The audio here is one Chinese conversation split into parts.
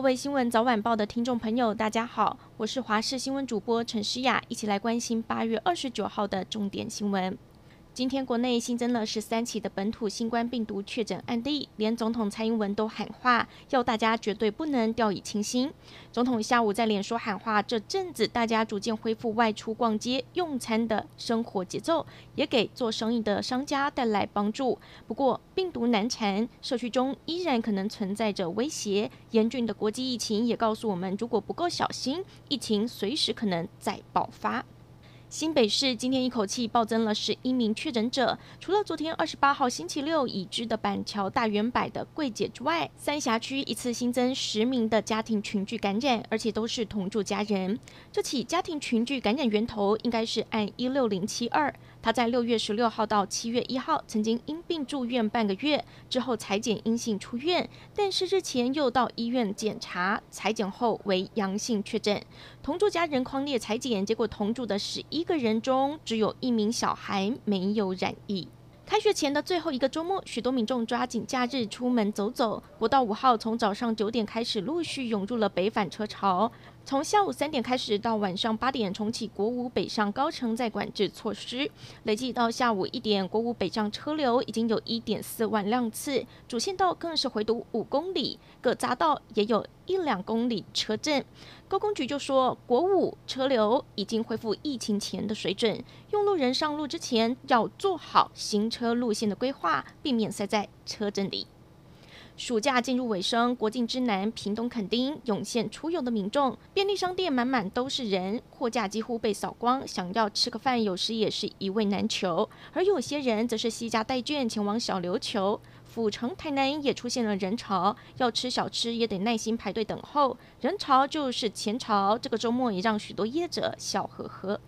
各位新闻早晚报的听众朋友，大家好，我是华视新闻主播陈诗雅，一起来关心八月二十九号的重点新闻。今天国内新增了十三起的本土新冠病毒确诊案例，连总统蔡英文都喊话，要大家绝对不能掉以轻心。总统下午在脸书喊话，这阵子大家逐渐恢复外出逛街、用餐的生活节奏，也给做生意的商家带来帮助。不过病毒难缠，社区中依然可能存在着威胁。严峻的国际疫情也告诉我们，如果不够小心，疫情随时可能再爆发。新北市今天一口气暴增了十一名确诊者，除了昨天二十八号星期六已知的板桥大圆柏的柜姐之外，三峡区一次新增十名的家庭群聚感染，而且都是同住家人。这起家庭群聚感染源头应该是按一六零七二。他在六月十六号到七月一号曾经因病住院半个月，之后采检阴性出院，但是日前又到医院检查，采检后为阳性确诊。同住家人匡列采检，结果同住的十一个人中，只有一名小孩没有染疫。开学前的最后一个周末，许多民众抓紧假日出门走走。国道五号从早上九点开始陆续涌入了北返车潮，从下午三点开始到晚上八点重启国五北上高乘载管制措施，累计到下午一点，国五北上车流已经有一点四万辆次，主线道更是回堵五公里，各匝道也有一两公里车阵。高工局就说，国五车流已经恢复疫情前的水准，用路人上路之前要做好行车路线的规划，避免塞在车阵里。暑假进入尾声，国境之南屏东垦丁涌现出游的民众，便利商店满满都是人，货架几乎被扫光，想要吃个饭，有时也是一位难求。而有些人则是携家带眷前往小琉球。府城台南也出现了人潮，要吃小吃也得耐心排队等候。人潮就是钱潮，这个周末也让许多业者笑呵呵。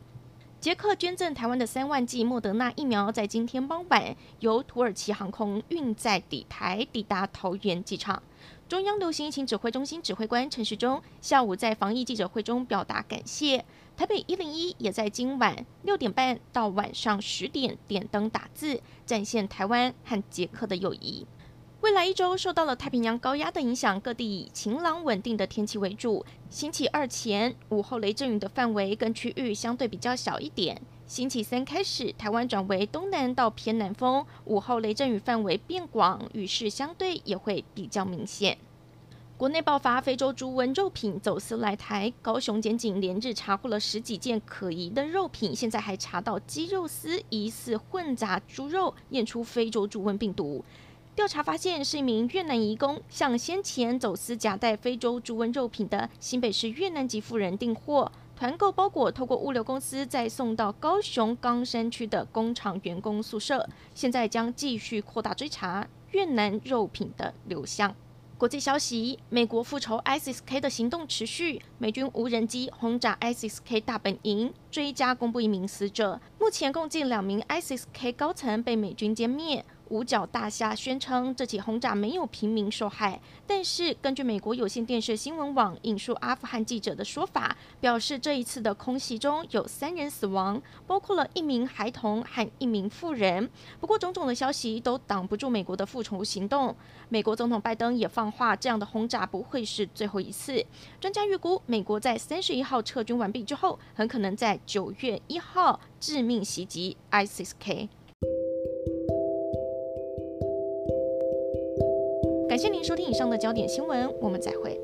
捷克捐赠台湾的三万剂莫德纳疫苗，在今天傍晚由土耳其航空运载抵台，抵达桃园机场。中央流行疫情指挥中心指挥官陈时中下午在防疫记者会中表达感谢。台北一零一也在今晚六点半到晚上十点点灯打字，展现台湾和捷克的友谊。未来一周受到了太平洋高压的影响，各地以晴朗稳定的天气为主。星期二前午后雷阵雨的范围跟区域相对比较小一点。星期三开始，台湾转为东南到偏南风，午后雷阵雨范围变广，雨势相对也会比较明显。国内爆发非洲猪瘟肉品走私来台，高雄检警连日查获了十几件可疑的肉品，现在还查到鸡肉丝疑似混杂猪肉，验出非洲猪瘟病毒。调查发现，是一名越南移工向先前走私夹带非洲猪瘟肉品的新北市越南籍妇人订货。团购包裹透过物流公司再送到高雄冈山区的工厂员工宿舍，现在将继续扩大追查越南肉品的流向。国际消息：美国复仇 ISIS-K 的行动持续，美军无人机轰炸 ISIS-K 大本营，追加公布一名死者，目前共计两名 ISIS-K 高层被美军歼灭。五角大厦宣称，这起轰炸没有平民受害，但是根据美国有线电视新闻网引述阿富汗记者的说法，表示这一次的空袭中有三人死亡，包括了一名孩童和一名妇人。不过，种种的消息都挡不住美国的复仇行动。美国总统拜登也放话，这样的轰炸不会是最后一次。专家预估，美国在三十一号撤军完毕之后，很可能在九月一号致命袭击 ISIS-K。感谢您收听以上的焦点新闻，我们再会。